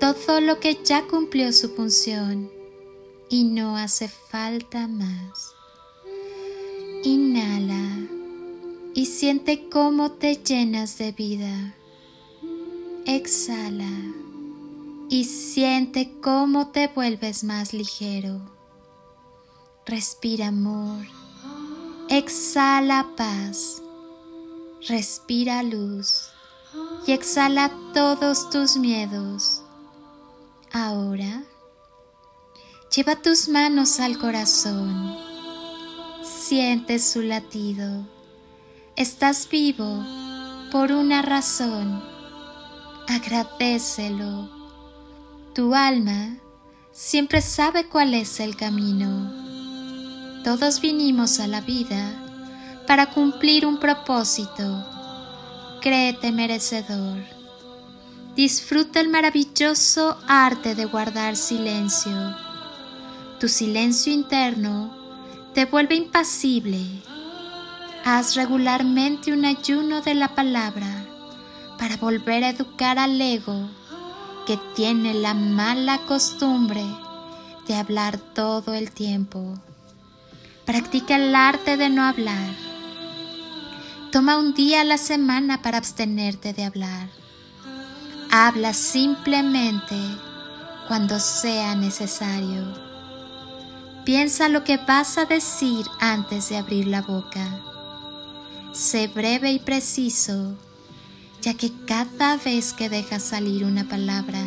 todo lo que ya cumplió su función y no hace falta más. Inhala y siente cómo te llenas de vida. Exhala y siente cómo te vuelves más ligero. Respira amor. Exhala paz. Respira luz y exhala todos tus miedos. Ahora, lleva tus manos al corazón. Siente su latido. Estás vivo por una razón. Agradecelo. Tu alma siempre sabe cuál es el camino. Todos vinimos a la vida para cumplir un propósito. Créete merecedor. Disfruta el maravilloso arte de guardar silencio. Tu silencio interno te vuelve impasible. Haz regularmente un ayuno de la palabra para volver a educar al ego que tiene la mala costumbre de hablar todo el tiempo. Practica el arte de no hablar Toma un día a la semana para abstenerte de hablar. Habla simplemente cuando sea necesario. Piensa lo que vas a decir antes de abrir la boca. Sé breve y preciso, ya que cada vez que dejas salir una palabra,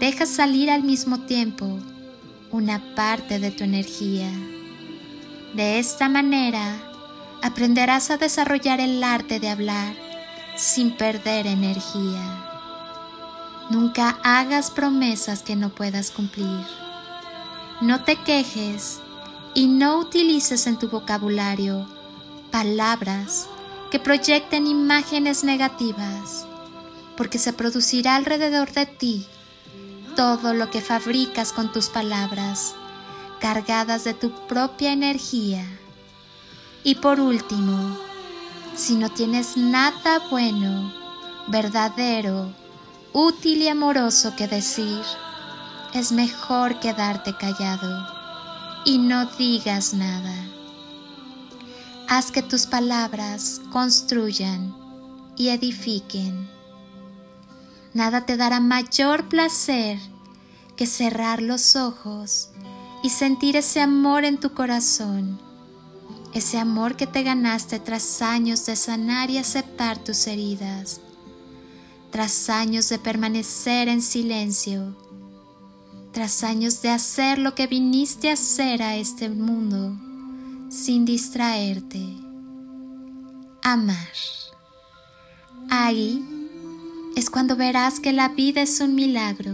dejas salir al mismo tiempo una parte de tu energía. De esta manera, aprenderás a desarrollar el arte de hablar sin perder energía. Nunca hagas promesas que no puedas cumplir. No te quejes y no utilices en tu vocabulario palabras que proyecten imágenes negativas, porque se producirá alrededor de ti todo lo que fabricas con tus palabras, cargadas de tu propia energía y por último, si no tienes nada bueno, verdadero, útil y amoroso que decir, es mejor quedarte callado y no digas nada. Haz que tus palabras construyan y edifiquen. Nada te dará mayor placer que cerrar los ojos y sentir ese amor en tu corazón ese amor que te ganaste tras años de sanar y aceptar tus heridas, tras años de permanecer en silencio, tras años de hacer lo que viniste a hacer a este mundo sin distraerte. Amar. Ahí es cuando verás que la vida es un milagro.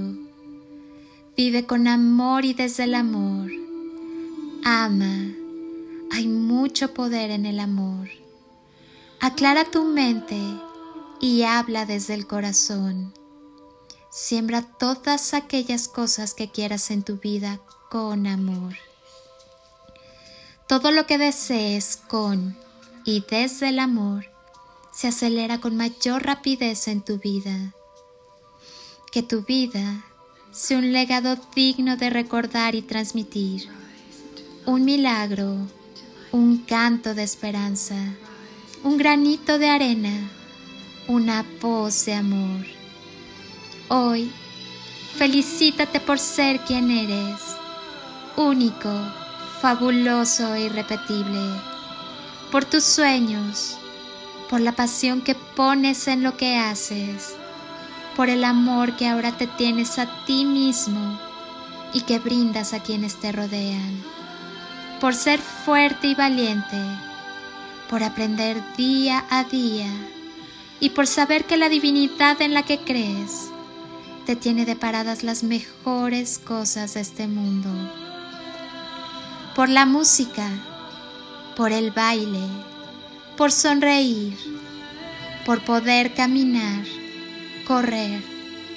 Vive con amor y desde el amor. Ama hay mucho poder en el amor. Aclara tu mente y habla desde el corazón. Siembra todas aquellas cosas que quieras en tu vida con amor. Todo lo que desees con y desde el amor se acelera con mayor rapidez en tu vida. Que tu vida sea un legado digno de recordar y transmitir. Un milagro un canto de esperanza, un granito de arena, una voz de amor. Hoy, felicítate por ser quien eres, único, fabuloso e irrepetible, por tus sueños, por la pasión que pones en lo que haces, por el amor que ahora te tienes a ti mismo y que brindas a quienes te rodean por ser fuerte y valiente, por aprender día a día y por saber que la divinidad en la que crees te tiene deparadas las mejores cosas de este mundo. Por la música, por el baile, por sonreír, por poder caminar, correr,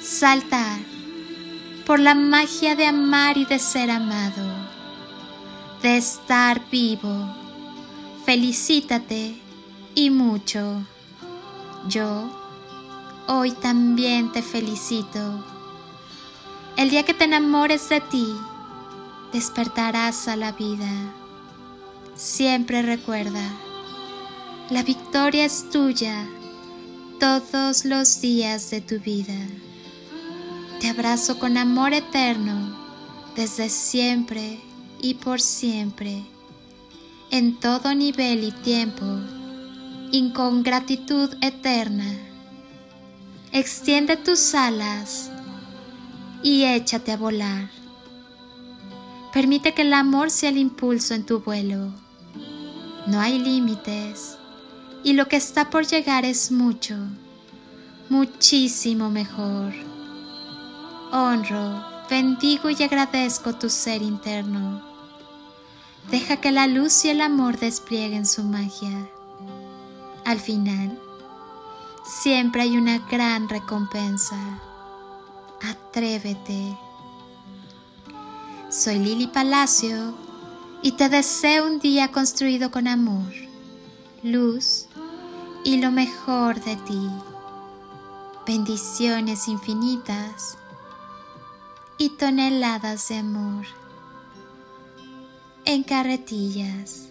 saltar, por la magia de amar y de ser amado, de estar vivo. Felicítate y mucho. Yo hoy también te felicito. El día que te enamores de ti, despertarás a la vida. Siempre recuerda, la victoria es tuya todos los días de tu vida. Te abrazo con amor eterno desde siempre y por siempre, en todo nivel y tiempo, y con gratitud eterna. Extiende tus alas y échate a volar. Permite que el amor sea el impulso en tu vuelo. No hay límites y lo que está por llegar es mucho, muchísimo mejor. Honro, bendigo y agradezco tu ser interno. Deja que la luz y el amor desplieguen su magia. Al final, siempre hay una gran recompensa. Atrévete. Soy Lili Palacio y te deseo un día construido con amor, luz y lo mejor de ti. Bendiciones infinitas y toneladas de amor en carretillas.